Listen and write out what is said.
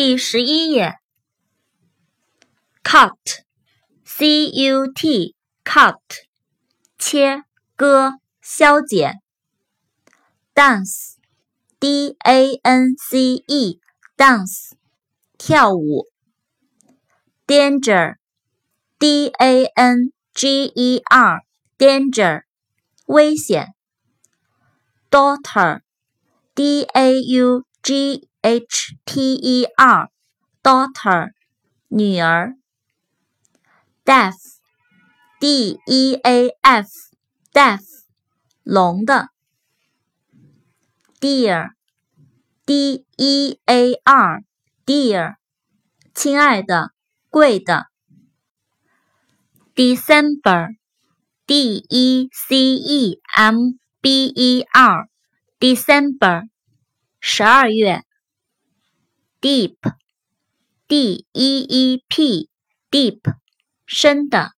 第十一页，cut，c u t，cut，切割消减。dance，d a n c e，dance，跳舞。danger，d a n g e r，danger，危险。daughter，d a u g h t e r，daughter，女儿。deaf，d e a f，deaf，聋的。dear，d e a r，dear，亲爱的，贵的。December，d e c e m b e r，December，十二月。Deep，d e e p，deep，深的。